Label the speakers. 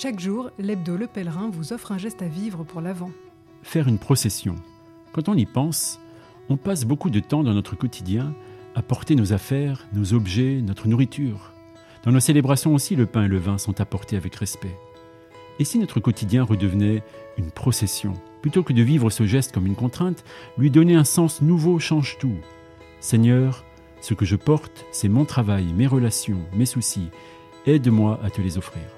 Speaker 1: Chaque jour, l'hebdo Le Pèlerin vous offre un geste à vivre pour l'Avent.
Speaker 2: Faire une procession. Quand on y pense, on passe beaucoup de temps dans notre quotidien à porter nos affaires, nos objets, notre nourriture. Dans nos célébrations aussi, le pain et le vin sont apportés avec respect. Et si notre quotidien redevenait une procession Plutôt que de vivre ce geste comme une contrainte, lui donner un sens nouveau change tout. Seigneur, ce que je porte, c'est mon travail, mes relations, mes soucis. Aide-moi à te les offrir.